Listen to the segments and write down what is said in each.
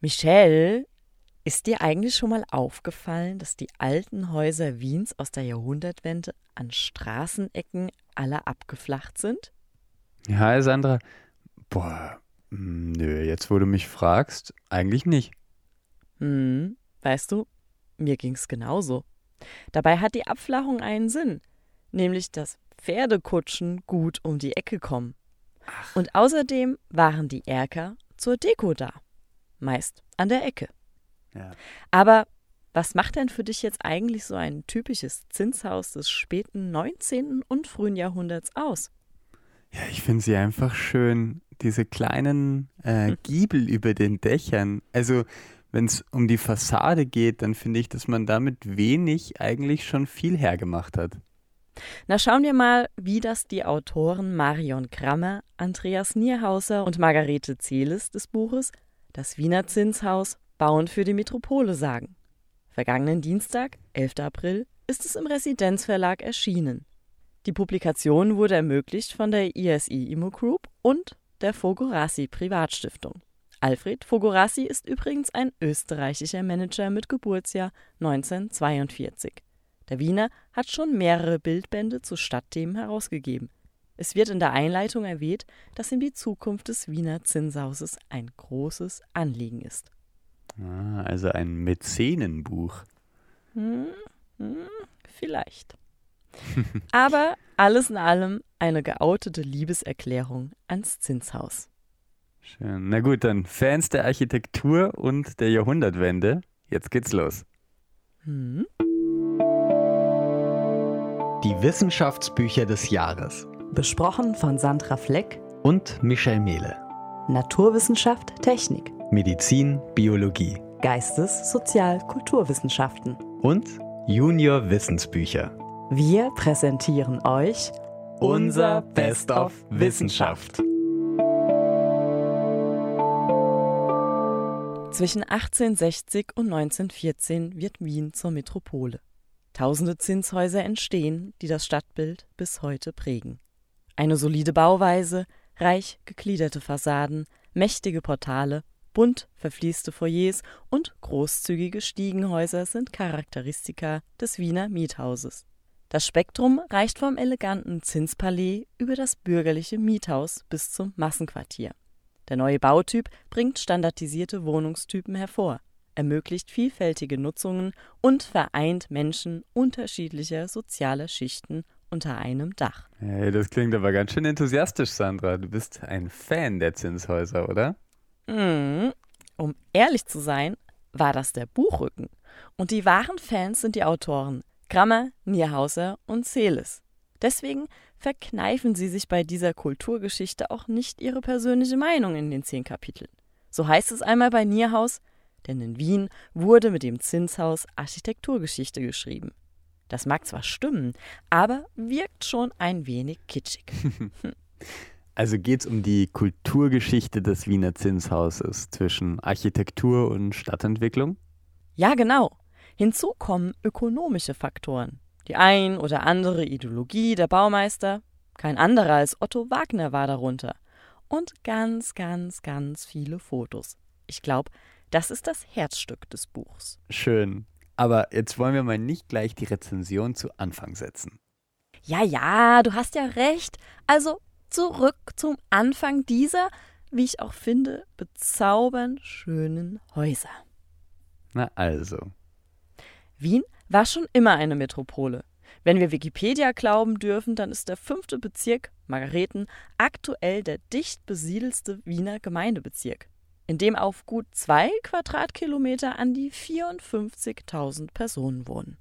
Michelle, ist dir eigentlich schon mal aufgefallen, dass die alten Häuser Wiens aus der Jahrhundertwende an Straßenecken alle abgeflacht sind? Ja, Sandra. Boah, hm, nö, jetzt wo du mich fragst, eigentlich nicht. Hm, weißt du, mir ging's genauso. Dabei hat die Abflachung einen Sinn, nämlich dass Pferdekutschen gut um die Ecke kommen. Und außerdem waren die Erker zur Deko da. Meist an der Ecke. Ja. Aber was macht denn für dich jetzt eigentlich so ein typisches Zinshaus des späten 19. und frühen Jahrhunderts aus? Ja, ich finde sie einfach schön, diese kleinen äh, Giebel über den Dächern. Also, wenn es um die Fassade geht, dann finde ich, dass man damit wenig eigentlich schon viel hergemacht hat. Na, schauen wir mal, wie das die Autoren Marion Krammer, Andreas Nierhauser und Margarete Zieles des Buches Das Wiener Zinshaus Bauen für die Metropole sagen. Vergangenen Dienstag, 11. April, ist es im Residenzverlag erschienen. Die Publikation wurde ermöglicht von der ISI Immo Group und der Fogorassi Privatstiftung. Alfred Fogorassi ist übrigens ein österreichischer Manager mit Geburtsjahr 1942. Der Wiener hat schon mehrere Bildbände zu Stadtthemen herausgegeben. Es wird in der Einleitung erwähnt, dass ihm die Zukunft des Wiener Zinshauses ein großes Anliegen ist. Ah, also ein Mäzenenbuch. Hm, hm, vielleicht. Aber alles in allem eine geoutete Liebeserklärung ans Zinshaus. Schön. Na gut, dann Fans der Architektur und der Jahrhundertwende. Jetzt geht's los. Hm? Die Wissenschaftsbücher des Jahres. Besprochen von Sandra Fleck Und Michel Mehle. Naturwissenschaft, Technik, Medizin, Biologie. Geistes-, Sozial-, Kulturwissenschaften. Und Junior Wissensbücher. Wir präsentieren euch Unser Best of Wissenschaft. Zwischen 1860 und 1914 wird Wien zur Metropole. Tausende Zinshäuser entstehen, die das Stadtbild bis heute prägen. Eine solide Bauweise, reich gegliederte Fassaden, mächtige Portale, bunt verfließte Foyers und großzügige Stiegenhäuser sind Charakteristika des Wiener Miethauses. Das Spektrum reicht vom eleganten Zinspalais über das bürgerliche Miethaus bis zum Massenquartier. Der neue Bautyp bringt standardisierte Wohnungstypen hervor, ermöglicht vielfältige Nutzungen und vereint Menschen unterschiedlicher sozialer Schichten unter einem Dach. Hey, das klingt aber ganz schön enthusiastisch, Sandra. Du bist ein Fan der Zinshäuser, oder? Mm, Um ehrlich zu sein, war das der Buchrücken. Und die wahren Fans sind die Autoren Grammer, Nierhauser und Celis. Deswegen verkneifen sie sich bei dieser Kulturgeschichte auch nicht ihre persönliche Meinung in den zehn Kapiteln. So heißt es einmal bei Nierhaus, denn in Wien wurde mit dem Zinshaus Architekturgeschichte geschrieben. Das mag zwar stimmen, aber wirkt schon ein wenig kitschig. Also geht's um die Kulturgeschichte des Wiener Zinshauses zwischen Architektur und Stadtentwicklung? Ja, genau. Hinzu kommen ökonomische Faktoren. Die ein oder andere Ideologie der Baumeister, kein anderer als Otto Wagner war darunter. Und ganz, ganz, ganz viele Fotos. Ich glaube, das ist das Herzstück des Buchs. Schön. Aber jetzt wollen wir mal nicht gleich die Rezension zu Anfang setzen. Ja, ja, du hast ja recht. Also zurück zum Anfang dieser, wie ich auch finde, bezaubernd schönen Häuser. Na also. Wien war schon immer eine Metropole. Wenn wir Wikipedia glauben dürfen, dann ist der fünfte Bezirk, Margareten, aktuell der dicht besiedelste Wiener Gemeindebezirk, in dem auf gut zwei Quadratkilometer an die 54.000 Personen wohnen.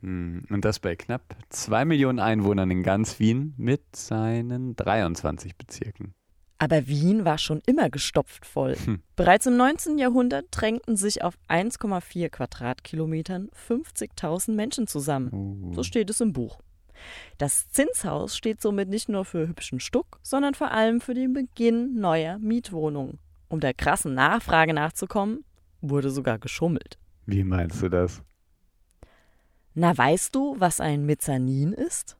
Hm, Und das bei knapp zwei Millionen Einwohnern in ganz Wien mit seinen 23 Bezirken. Aber Wien war schon immer gestopft voll. Hm. Bereits im 19. Jahrhundert drängten sich auf 1,4 Quadratkilometern 50.000 Menschen zusammen. Oh. So steht es im Buch. Das Zinshaus steht somit nicht nur für hübschen Stuck, sondern vor allem für den Beginn neuer Mietwohnungen. Um der krassen Nachfrage nachzukommen, wurde sogar geschummelt. Wie meinst du das? Na, weißt du, was ein Mezzanin ist?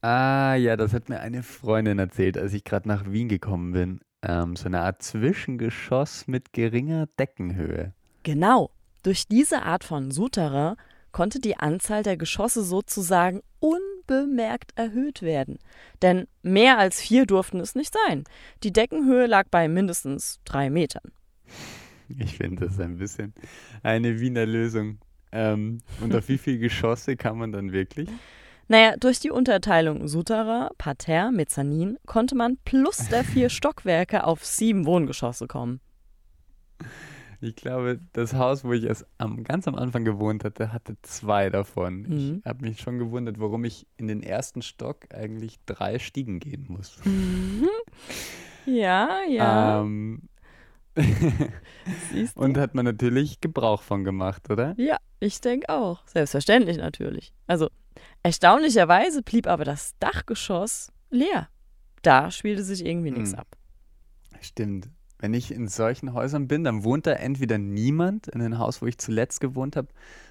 Ah, ja, das hat mir eine Freundin erzählt, als ich gerade nach Wien gekommen bin. ähm, so eine Art Zwischengeschoss mit geringer Deckenhöhe. Genau. Durch diese Art von Souterrain konnte die Anzahl der Geschosse sozusagen unbemerkt erhöht werden. Denn mehr als vier durften es nicht sein. Die Deckenhöhe lag bei mindestens drei Metern. Ich finde das ein bisschen eine Wiener Lösung. Ähm, und auf wie viele Geschosse kann man dann wirklich? Naja, durch die Unterteilung Souterrain, Parterre, Mezzanin konnte man plus der vier Stockwerke auf sieben Wohngeschosse kommen. Ich glaube, das Haus, wo ich es am, ganz am Anfang gewohnt hatte, hatte zwei davon. Mhm. Ich habe mich schon gewundert, warum ich in den ersten Stock eigentlich drei Stiegen gehen muss. Ja, ja. Ähm, siehst du? und hat man natürlich Gebrauch von gemacht, oder? Ja, ich denke auch. Selbstverständlich natürlich. Also, erstaunlicherweise blieb aber das Dachgeschoss leer. Da spielte sich irgendwie nichts Hm. ab. Stimmt. Wenn ich in solchen Häusern bin, dann wohnt da entweder niemand. In dem Haus, wo ich zuletzt gewohnt habe,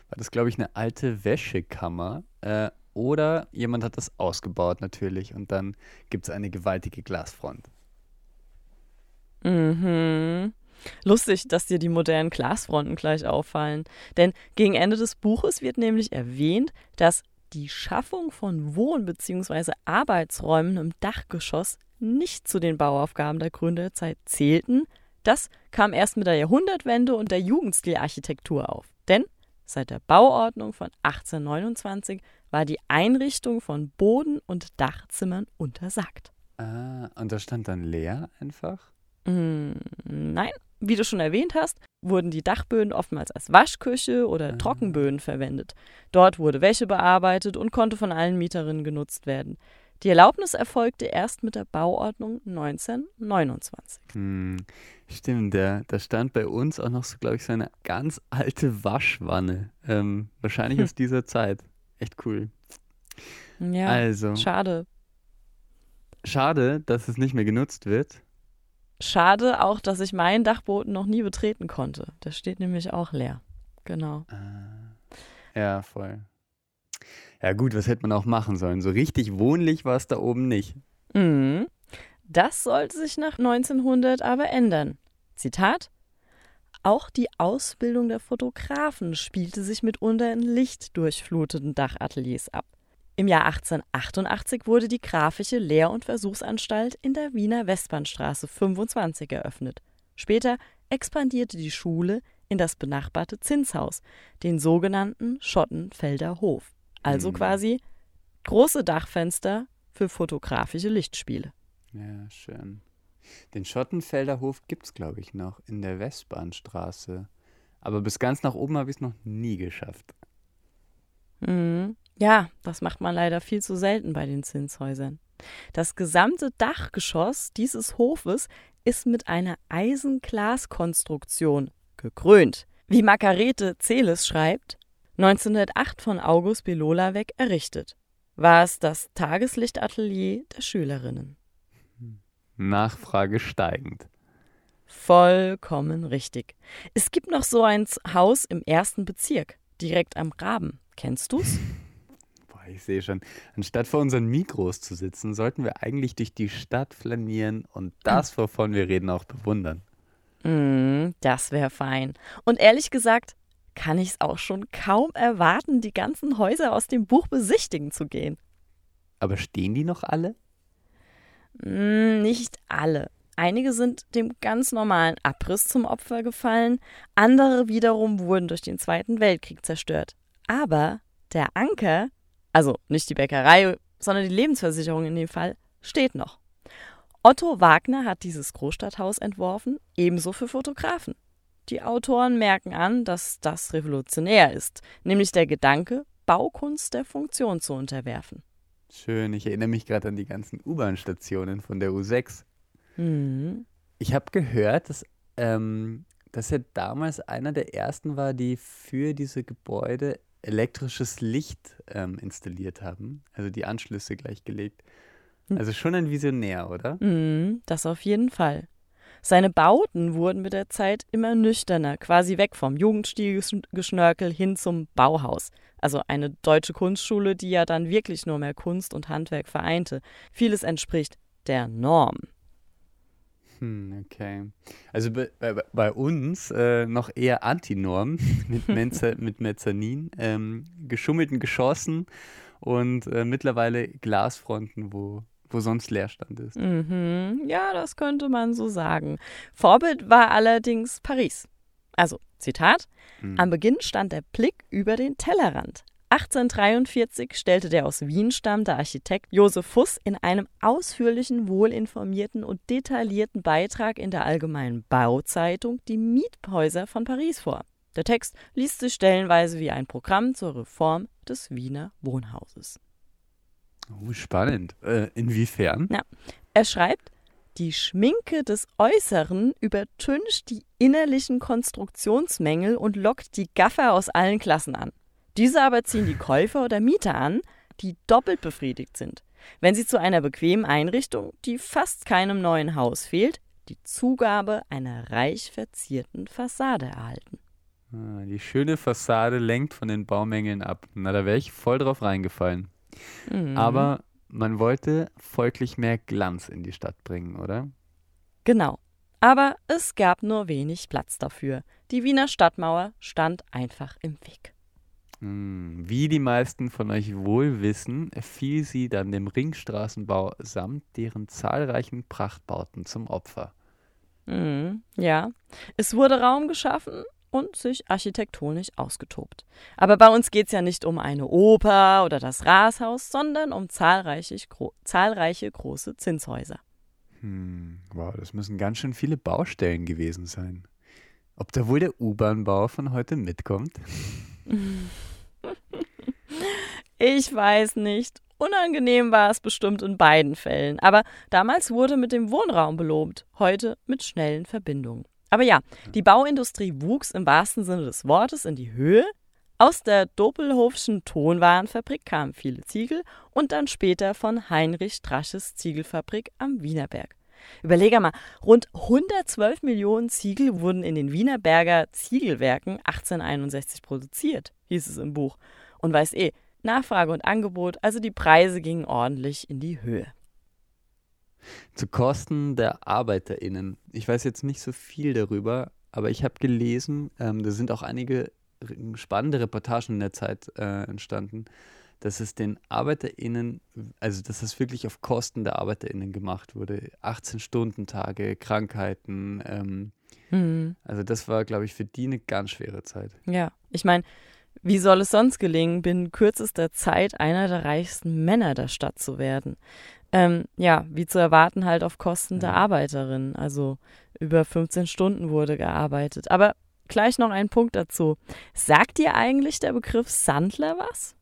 war das, glaube ich, eine alte Wäschekammer. Äh, oder jemand hat das ausgebaut natürlich. Und dann gibt es eine gewaltige Glasfront. Mhm. Lustig, dass dir die modernen Glasfronten gleich auffallen. Denn gegen Ende des Buches wird nämlich erwähnt, dass die Schaffung von Wohn- bzw. Arbeitsräumen im Dachgeschoss nicht zu den Bauaufgaben der Gründerzeit zählten. Das kam erst mit der Jahrhundertwende und der Jugendstilarchitektur auf. Denn seit der Bauordnung von 1829 war die Einrichtung von Boden- und Dachzimmern untersagt. Ah, und da stand dann leer einfach? Mm, Nein, wie du schon erwähnt hast, wurden die Dachböden oftmals als Waschküche oder Ah. Trockenböden verwendet. Dort wurde Wäsche bearbeitet und konnte von allen Mieterinnen genutzt werden. Die Erlaubnis erfolgte erst mit der Bauordnung 1929. Hm, stimmt, der, da stand bei uns auch noch so, glaube ich, so eine ganz alte Waschwanne. Ähm, wahrscheinlich Hm. aus dieser Zeit. Echt cool. Ja, also, schade. schade, dass es nicht mehr genutzt wird. Schade auch, dass ich meinen Dachboden noch nie betreten konnte. Der steht nämlich auch leer. Genau. Ah, Ja, voll. Ja gut, was hätte man auch machen sollen? So richtig wohnlich war es da oben nicht. Mhm. Das sollte sich nach 1900 aber ändern. Zitat: Auch die Ausbildung der Fotografen spielte sich mitunter in lichtdurchfluteten Dachateliers ab. Im Jahr 1888 wurde die Grafische Lehr- und Versuchsanstalt in der Wiener Westbahnstraße 25 eröffnet. Später expandierte die Schule in das benachbarte Zinshaus, den sogenannten Schottenfelder Hof. Also Mhm. quasi große Dachfenster für fotografische Lichtspiele. Ja, schön. Den Schottenfelder Hof gibt es, glaube ich, noch in der Westbahnstraße. Aber bis ganz nach oben habe ich es noch nie geschafft. Mhm. Ja, das macht man leider viel zu selten bei den Zinshäusern. Das gesamte Dachgeschoss dieses Hofes ist mit einer Eisenglaskonstruktion gekrönt. Wie Margarete Celes schreibt, 1908 von August Belola weg errichtet, war es das Tageslichtatelier der Schülerinnen. Nachfrage steigend. Vollkommen richtig. Es gibt noch so ein Haus im ersten Bezirk, direkt am Graben. Kennst du's? Boah, ich sehe schon. Anstatt vor unseren Mikros zu sitzen, sollten wir eigentlich durch die Stadt flanieren und das, wovon wir reden, auch bewundern. Mm, das wäre fein. Und ehrlich gesagt, kann ich es auch schon kaum erwarten, die ganzen Häuser aus dem Buch besichtigen zu gehen. Aber stehen die noch alle? Mm, nicht alle. Einige sind dem ganz normalen Abriss zum Opfer gefallen, andere wiederum wurden durch den Zweiten Weltkrieg zerstört. Aber der Anker, also nicht die Bäckerei, sondern die Lebensversicherung in dem Fall, steht noch. Otto Wagner hat dieses Großstadthaus entworfen, ebenso für Fotografen. Die Autoren merken an, dass das revolutionär ist, nämlich der Gedanke, Baukunst der Funktion zu unterwerfen. Schön, ich erinnere mich gerade an die ganzen U-Bahn-Stationen von der U6. Mhm. Ich habe gehört, dass, ähm, dass er damals einer der ersten war, die für diese Gebäude elektrisches Licht ähm, installiert haben. Also die Anschlüsse gleichgelegt. Hm. Also schon ein Visionär, oder? Mhm, das auf jeden Fall. Seine Bauten wurden mit der Zeit immer nüchterner, quasi weg vom Jugendstilgeschnörkel hin zum Bauhaus. Also eine deutsche Kunstschule, die ja dann wirklich nur mehr Kunst und Handwerk vereinte. Vieles entspricht der Norm. Hm, okay. Also bei, bei, bei uns äh, noch eher Antinorm mit, Menza, mit Mezzanin, ähm, geschummelten Geschossen und äh, mittlerweile Glasfronten, wo, wo sonst Leerstand ist. Mhm. Ja, das könnte man so sagen. Vorbild war allerdings Paris. Also, Zitat, Hm. am Beginn stand der Blick über den Tellerrand. 1843 stellte der aus Wien stammende Architekt Josef Fuss in einem ausführlichen, wohlinformierten und detaillierten Beitrag in der Allgemeinen Bauzeitung die Miethäuser von Paris vor. Der Text liest sich stellenweise wie ein Programm zur Reform des Wiener Wohnhauses. Oh, spannend. Äh, inwiefern? Er schreibt, die Schminke des Äußeren übertüncht die innerlichen Konstruktionsmängel und lockt die Gaffer aus allen Klassen an. Diese aber ziehen die Käufer oder Mieter an, die doppelt befriedigt sind. Wenn sie zu einer bequemen Einrichtung, die fast keinem neuen Haus fehlt, die Zugabe einer reich verzierten Fassade erhalten. Ah, die schöne Fassade lenkt von den Baumängeln ab. Na, da wäre ich voll drauf reingefallen. Mhm. Aber man wollte folglich mehr Glanz in die Stadt bringen, oder? Genau. Aber es gab nur wenig Platz dafür. Die Wiener Stadtmauer stand einfach im Weg. Hm, Wie die meisten von euch wohl wissen, fiel sie dann dem Ringstraßenbau samt deren zahlreichen Prachtbauten zum Opfer. Mhm, ja, es wurde Raum geschaffen und sich architektonisch ausgetobt. Aber bei uns geht es ja nicht um eine Oper oder das Rathaus, sondern um zahlreiche, gro zahlreiche große Zinshäuser. Hm, wow, das müssen ganz schön viele Baustellen gewesen sein. Ob da wohl der U-Bahn-Bau von heute mitkommt? Ich weiß nicht. Unangenehm war es bestimmt in beiden Fällen. Aber damals wurde mit dem Wohnraum belobt, heute mit schnellen Verbindungen. Aber ja, die Bauindustrie wuchs im wahrsten Sinne des Wortes in die Höhe. Aus der Doppelhofschen Tonwarenfabrik kamen viele Ziegel und dann später von Heinrich Strasches Ziegelfabrik am Wienerberg. Überlege mal, rund 112 Millionen Ziegel wurden in den Wienerberger Ziegelwerken 1861 produziert, hieß es im Buch. Und weiß eh, Nachfrage und Angebot, also die Preise gingen ordentlich in die Höhe. Zu Kosten der ArbeiterInnen. Ich weiß jetzt nicht so viel darüber, aber ich habe gelesen, ähm, da sind auch einige spannende Reportagen in der Zeit äh, entstanden, dass es den ArbeiterInnen, also dass es wirklich auf Kosten der ArbeiterInnen gemacht wurde. 18-Stunden-Tage, Krankheiten. Ähm, Hm. also das war, glaube ich, für die eine ganz schwere Zeit. Ja, ich meine, wie soll es sonst gelingen, binnen kürzester Zeit einer der reichsten Männer der Stadt zu werden? Ähm, ja, wie zu erwarten, halt auf Kosten der Ja. Arbeiterinnen. Also über 15 Stunden wurde gearbeitet. Aber gleich noch ein Punkt dazu. Sagt dir eigentlich der Begriff Sandler was?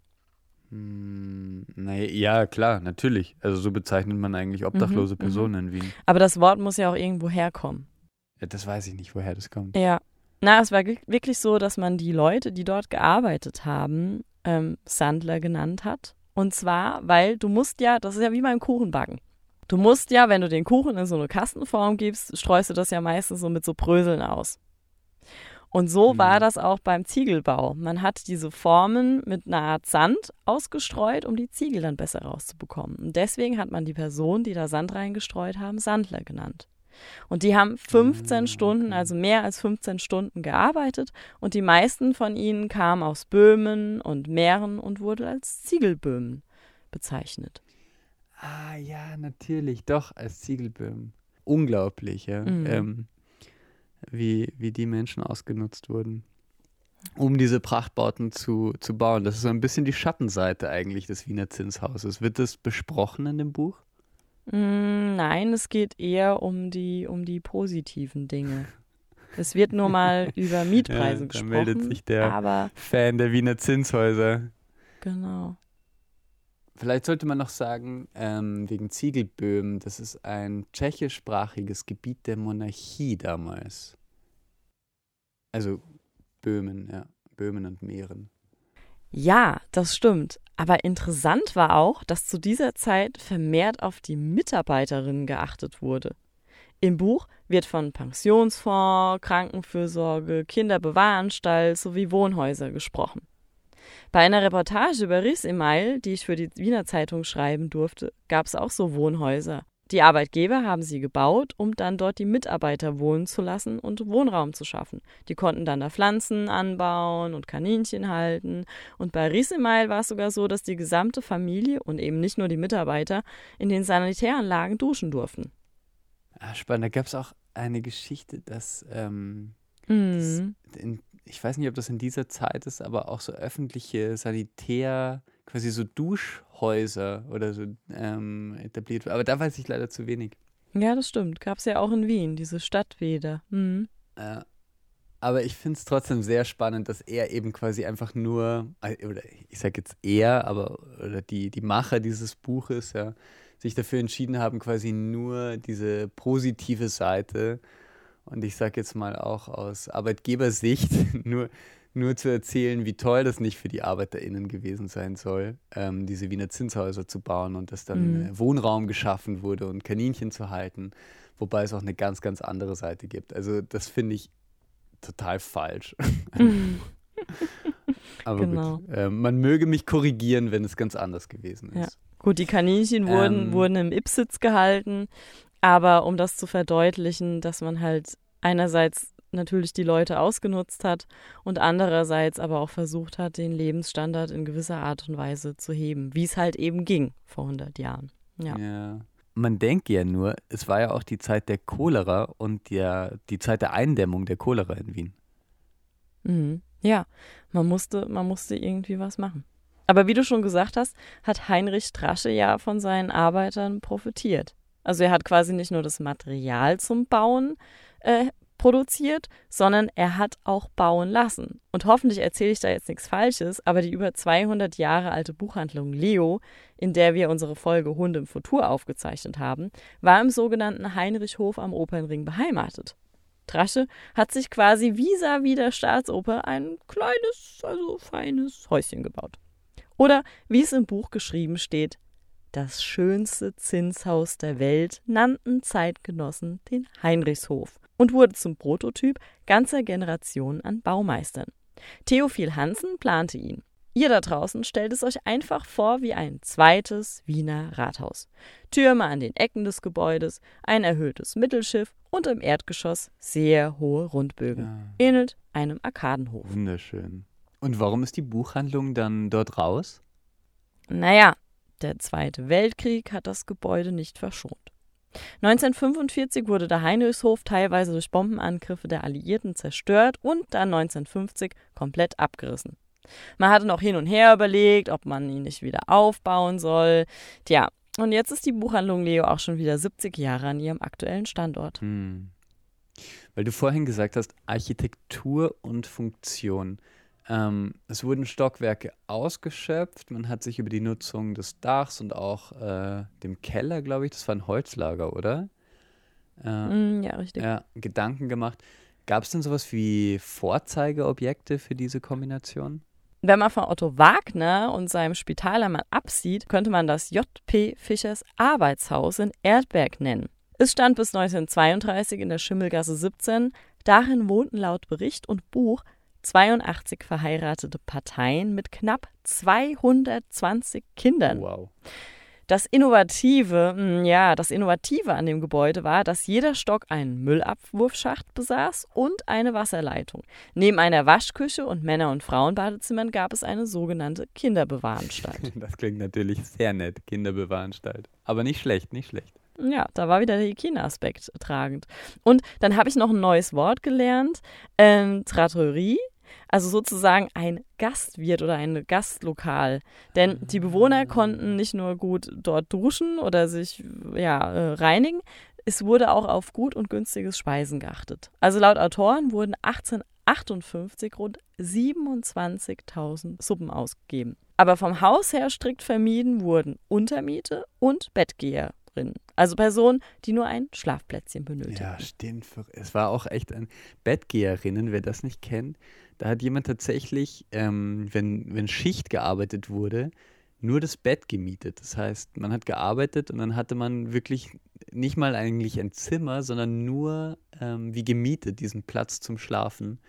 Hm, naja, ja, klar, natürlich. Also so bezeichnet man eigentlich obdachlose Mhm, Personen in Wien. Aber das Wort muss ja auch irgendwo herkommen. Ja, das weiß ich nicht, woher das kommt. Ja. Na, es war wi- wirklich so, dass man die Leute, die dort gearbeitet haben, ähm, Sandler genannt hat. Und zwar, weil du musst ja, das ist ja wie beim Kuchenbacken. Du musst ja, wenn du den Kuchen in so eine Kastenform gibst, streust du das ja meistens so mit so Bröseln aus. Und so Mhm. war das auch beim Ziegelbau. Man hat diese Formen mit einer Art Sand ausgestreut, um die Ziegel dann besser rauszubekommen. Und deswegen hat man die Person, die da Sand reingestreut haben, Sandler genannt. Und die haben 15 Ah, Stunden, also mehr als 15 Stunden gearbeitet und die meisten von ihnen kamen aus Böhmen und Mähren und wurden als Ziegelböhmen bezeichnet. Ah, ja, natürlich, doch, als Ziegelböhmen. Unglaublich, ja. Mhm. Ähm, wie, wie die Menschen ausgenutzt wurden, um diese Prachtbauten zu, zu bauen. Das ist so ein bisschen die Schattenseite eigentlich des Wiener Zinshauses. Wird das besprochen in dem Buch? Mm, nein, es geht eher um die, um die positiven Dinge. Es wird nur mal über Mietpreise Ja, da gesprochen. meldet sich der- Aber Fan der Wiener Zinshäuser. genau. Vielleicht sollte man noch sagen, ähm, wegen Ziegelböhmen, das ist ein tschechischsprachiges Gebiet der Monarchie damals. Also Böhmen, ja. Böhmen und Mähren. Ja, das stimmt. Aber interessant war auch, dass zu dieser Zeit vermehrt auf die Mitarbeiterinnen geachtet wurde. Im Buch wird von Pensionsfonds, Krankenfürsorge, Kinderbewahranstalt sowie Wohnhäuser gesprochen. Bei einer Reportage über Ries Email, die ich für die Wiener Zeitung schreiben durfte, gab es auch so Wohnhäuser. Die Arbeitgeber haben sie gebaut, um dann dort die Mitarbeiter wohnen zu lassen und Wohnraum zu schaffen. Die konnten dann da Pflanzen anbauen und Kaninchen halten. Und bei Riesemeil war es sogar so, dass die gesamte Familie und eben nicht nur die Mitarbeiter in den Sanitäranlagen duschen durften. Ah, spannend. Da gab es auch eine Geschichte, dass, ähm, Mhm. das in, ich weiß nicht, ob das in dieser Zeit ist, aber auch so öffentliche Sanitär, quasi so Duschhäuser oder so ähm, etabliert. Aber da weiß ich leider zu wenig. Ja, das stimmt. Gab es ja auch in Wien, diese Stadtbäder. Mhm. Äh, aber ich finde es trotzdem sehr spannend, dass er eben quasi einfach nur, äh, oder ich sage jetzt er, aber oder die, die Macher dieses Buches, ja, sich dafür entschieden haben, quasi nur diese positive Seite und ich sage jetzt mal auch aus Arbeitgebersicht nur, nur zu erzählen, wie toll das nicht für die ArbeiterInnen gewesen sein soll, ähm, diese Wiener Zinshäuser zu bauen und dass dann Mhm. äh, Wohnraum geschaffen wurde und Kaninchen zu halten, wobei es auch eine ganz, ganz andere Seite gibt. Also das finde ich total falsch. Aber Genau. gut, äh, man möge mich korrigieren, wenn es ganz anders gewesen Ja. ist. Gut, die Kaninchen wurden, Ähm. wurden im Ipsitz gehalten, aber um das zu verdeutlichen, dass man halt einerseits natürlich die Leute ausgenutzt hat und andererseits aber auch versucht hat, den Lebensstandard in gewisser Art und Weise zu heben, wie es halt eben ging vor 100 Jahren. Ja. Ja. Man denkt ja nur, es war ja auch die Zeit der Cholera und der, die Zeit der Eindämmung der Cholera in Wien. Mhm. Ja, man musste, man musste irgendwie was machen. Aber wie du schon gesagt hast, hat Heinrich Strasche ja von seinen Arbeitern profitiert. Also er hat quasi nicht nur das Material zum Bauen äh, produziert, sondern er hat auch bauen lassen. Und hoffentlich erzähle ich da jetzt nichts Falsches, aber die über 200 Jahre alte Buchhandlung Leo, in der wir unsere Folge Hunde im Futur aufgezeichnet haben, war im sogenannten Heinrichhof am Opernring beheimatet. Trasche hat sich quasi vis-à-vis der Staatsoper ein kleines, also feines Häuschen gebaut. Oder wie es im Buch geschrieben steht, das schönste Zinshaus der Welt nannten Zeitgenossen den Heinrichshof und wurde zum Prototyp ganzer Generationen an Baumeistern. Theophil Hansen plante ihn. Ihr da draußen stellt es euch einfach vor wie ein zweites Wiener Rathaus. Türme an den Ecken des Gebäudes, ein erhöhtes Mittelschiff und im Erdgeschoss sehr hohe Rundbögen. Ja. Ähnelt einem Arkadenhof. Wunderschön. Und warum ist die Buchhandlung dann dort raus? Naja, der Zweite Weltkrieg hat das Gebäude nicht verschont. 1945 wurde der Heinrichshof teilweise durch Bombenangriffe der Alliierten zerstört und dann 1950 komplett abgerissen. Man hatte noch hin und her überlegt, ob man ihn nicht wieder aufbauen soll. Tja, und jetzt ist die Buchhandlung Leo auch schon wieder 70 Jahre an ihrem aktuellen Standort. Hm. Weil du vorhin gesagt hast, Architektur und Funktion. Ähm, es wurden Stockwerke ausgeschöpft. Man hat sich über die Nutzung des Dachs und auch äh, dem Keller, glaube ich, das war ein Holzlager, oder? Äh, Mm, ja, richtig. ja, Gedanken gemacht. Gab es denn sowas wie Vorzeigeobjekte für diese Kombination? Wenn man von Otto Wagner und seinem Spitaler mal absieht, könnte man das J.P. Fischers Arbeitshaus in Erdberg nennen. Es stand bis 1932 in der Schimmelgasse 17. Darin wohnten laut Bericht und Buch 82 verheiratete Parteien mit knapp 220 Kindern. Wow. Das Innovative, mh, ja, das Innovative an dem Gebäude war, dass jeder Stock einen Müllabwurfschacht besaß und eine Wasserleitung. Neben einer Waschküche und Männer- und Frauenbadezimmern gab es eine sogenannte Kinderbewahranstalt. Das klingt natürlich sehr nett, Kinderbewahranstalt. Aber nicht schlecht, nicht schlecht. Ja, da war wieder der Hygieneaspekt tragend. Und dann habe ich noch ein neues Wort gelernt, ähm, Trattorie, also sozusagen ein Gastwirt oder ein Gastlokal. Denn die Bewohner konnten nicht nur gut dort duschen oder sich ja, äh, reinigen, es wurde auch auf gut und günstiges Speisen geachtet. Also laut Autoren wurden 1858 rund 27.000 Suppen ausgegeben. Aber vom Haus her strikt vermieden wurden Untermiete und Bettgeherinnen. Also Personen, die nur ein Schlafplätzchen benötigen. Ja, stimmt. Es war auch echt ein Bettgeherinnen, wer das nicht kennt. Da hat jemand tatsächlich, ähm, wenn, wenn Schicht gearbeitet wurde, nur das Bett gemietet. Das heißt, man hat gearbeitet und dann hatte man wirklich nicht mal eigentlich ein Zimmer, sondern nur ähm, wie gemietet diesen Platz zum Schlafen,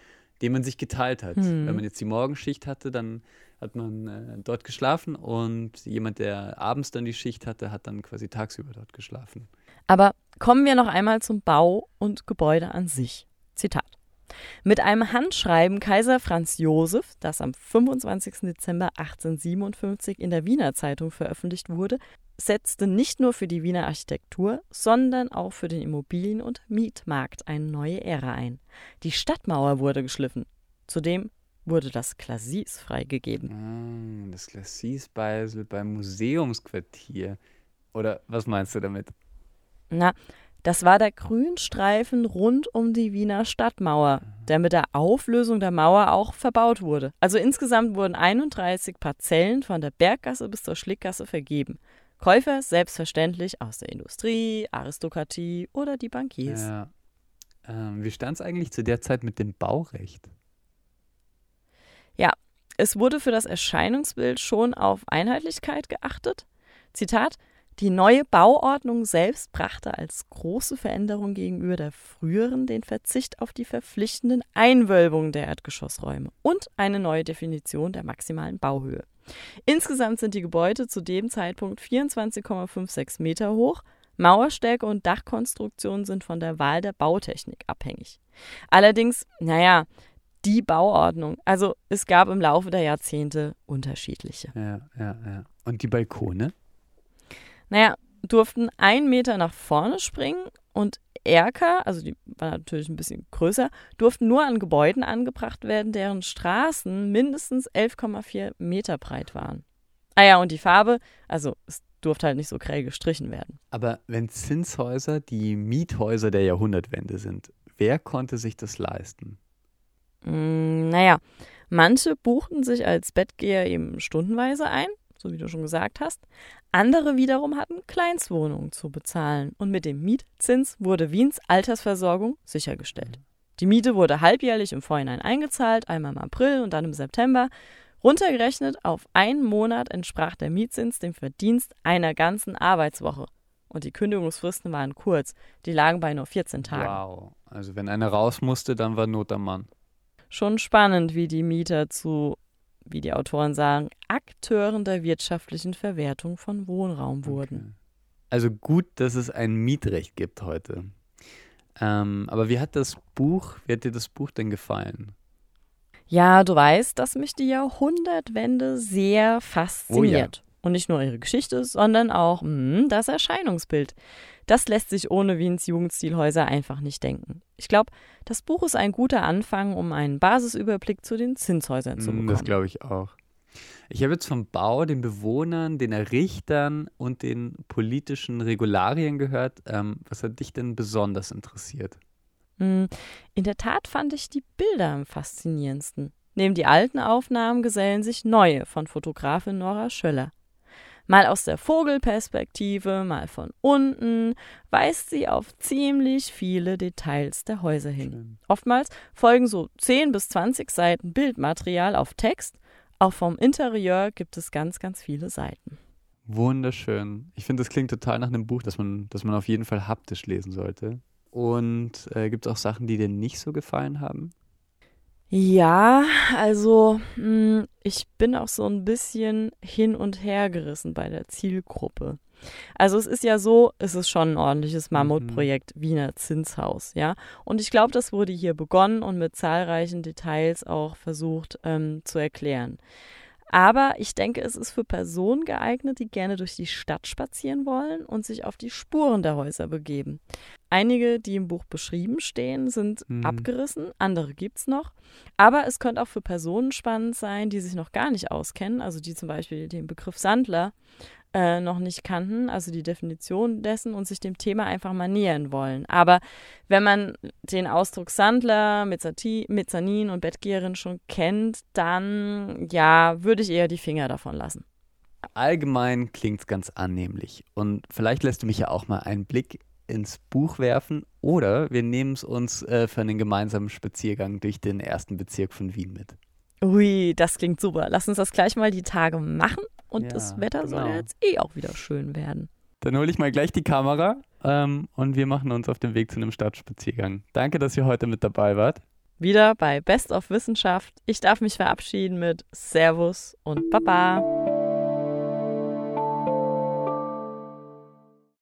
den man sich geteilt hat. Hm. Wenn man jetzt die Morgenschicht hatte, dann hat man äh, dort geschlafen und jemand, der abends dann die Schicht hatte, hat dann quasi tagsüber dort geschlafen. Aber kommen wir noch einmal zum Bau und Gebäude an sich. Zitat. Mit einem Handschreiben Kaiser Franz Josef, das am 25. Dezember 1857 in der Wiener Zeitung veröffentlicht wurde, setzte nicht nur für die Wiener Architektur, sondern auch für den Immobilien- und Mietmarkt eine neue Ära ein. Die Stadtmauer wurde geschliffen. Zudem wurde das Glacis freigegeben. Ah, das Glacis Beisel beim Museumsquartier. Oder was meinst du damit? Na, das war der Grünstreifen rund um die Wiener Stadtmauer, der mit der Auflösung der Mauer auch verbaut wurde. Also insgesamt wurden 31 Parzellen von der Berggasse bis zur Schlickgasse vergeben. Käufer selbstverständlich aus der Industrie, Aristokratie oder die Bankiers. Ja. Ähm, wie stand es eigentlich zu der Zeit mit dem Baurecht? Ja, es wurde für das Erscheinungsbild schon auf Einheitlichkeit geachtet. Zitat: Die neue Bauordnung selbst brachte als große Veränderung gegenüber der früheren den Verzicht auf die verpflichtenden Einwölbungen der Erdgeschossräume und eine neue Definition der maximalen Bauhöhe. Insgesamt sind die Gebäude zu dem Zeitpunkt 24,56 Meter hoch. Mauerstärke und Dachkonstruktion sind von der Wahl der Bautechnik abhängig. Allerdings, naja, die Bauordnung. Also es gab im Laufe der Jahrzehnte unterschiedliche. Ja, ja, ja. Und die Balkone? Naja, durften einen Meter nach vorne springen und Erker, also die waren natürlich ein bisschen größer, durften nur an Gebäuden angebracht werden, deren Straßen mindestens 11,4 Meter breit waren. Ah ja, und die Farbe, also es durfte halt nicht so grell gestrichen werden. Aber wenn Zinshäuser die Miethäuser der Jahrhundertwende sind, wer konnte sich das leisten? Mm, naja, manche buchten sich als Bettgeher eben stundenweise ein, so wie du schon gesagt hast. Andere wiederum hatten Kleinstwohnungen zu bezahlen und mit dem Mietzins wurde Wiens Altersversorgung sichergestellt. Die Miete wurde halbjährlich im Vorhinein eingezahlt, einmal im April und dann im September. Runtergerechnet auf einen Monat entsprach der Mietzins dem Verdienst einer ganzen Arbeitswoche. Und die Kündigungsfristen waren kurz, die lagen bei nur 14 Tagen. Wow. Also wenn einer raus musste, dann war Not am Mann. Schon spannend, wie die Mieter zu, wie die Autoren sagen, Akteuren der wirtschaftlichen Verwertung von Wohnraum wurden. Okay. Also gut, dass es ein Mietrecht gibt heute. Ähm, aber wie hat das Buch, wie hat dir das Buch denn gefallen? Ja, du weißt, dass mich die Jahrhundertwende sehr fasziniert. Und nicht nur ihre Geschichte, sondern auch mh, das Erscheinungsbild. Das lässt sich ohne Wiens Jugendstilhäuser einfach nicht denken. Ich glaube, das Buch ist ein guter Anfang, um einen Basisüberblick zu den Zinshäusern zu Mm, bekommen. Das glaube ich auch. Ich habe jetzt vom Bau, den Bewohnern, den Errichtern und den politischen Regularien gehört. Ähm, was hat dich denn besonders interessiert? Mm, In der Tat fand ich die Bilder am faszinierendsten. Neben die alten Aufnahmen gesellen sich neue von Fotografin Nora Schöller. Mal aus der Vogelperspektive, mal von unten, weist sie auf ziemlich viele Details der Häuser hin. Schön. Oftmals folgen so 10 bis 20 Seiten Bildmaterial auf Text. Auch vom Interieur gibt es ganz, ganz viele Seiten. Wunderschön. Ich finde, das klingt total nach einem Buch, das man, das man auf jeden Fall haptisch lesen sollte. Und äh, gibt es auch Sachen, die dir nicht so gefallen haben? Ja, also mh, ich bin auch so ein bisschen hin und her gerissen bei der Zielgruppe. Also es ist ja so, es ist schon ein ordentliches Mammutprojekt Wiener Zinshaus, ja. Und ich glaube, das wurde hier begonnen und mit zahlreichen Details auch versucht ähm, zu erklären. Aber ich denke, es ist für Personen geeignet, die gerne durch die Stadt spazieren wollen und sich auf die Spuren der Häuser begeben. Einige, die im Buch beschrieben stehen, sind Mhm. abgerissen, andere gibt's noch. Aber es könnte auch für Personen spannend sein, die sich noch gar nicht auskennen, also die zum Beispiel den Begriff Sandler äh, noch nicht kannten, also die Definition dessen und sich dem Thema einfach mal nähern wollen. Aber wenn man den Ausdruck Sandler, Mezzanin und Bettgeherin schon kennt, dann ja, würde ich eher die Finger davon lassen. Allgemein klingt es ganz annehmlich. Und vielleicht lässt du mich ja auch mal einen Blick ins Buch werfen oder wir nehmen es uns äh, für einen gemeinsamen Spaziergang durch den ersten Bezirk von Wien mit. Ui, das klingt super. Lass uns das gleich mal die Tage machen und Ja, das Wetter soll genau. ja jetzt eh auch wieder schön werden. Dann hole ich mal gleich die Kamera ähm, und wir machen uns auf den Weg zu einem Stadtspaziergang. Danke, dass ihr heute mit dabei wart. Wieder bei Best of Wissenschaft. Ich darf mich verabschieden mit Servus und Baba.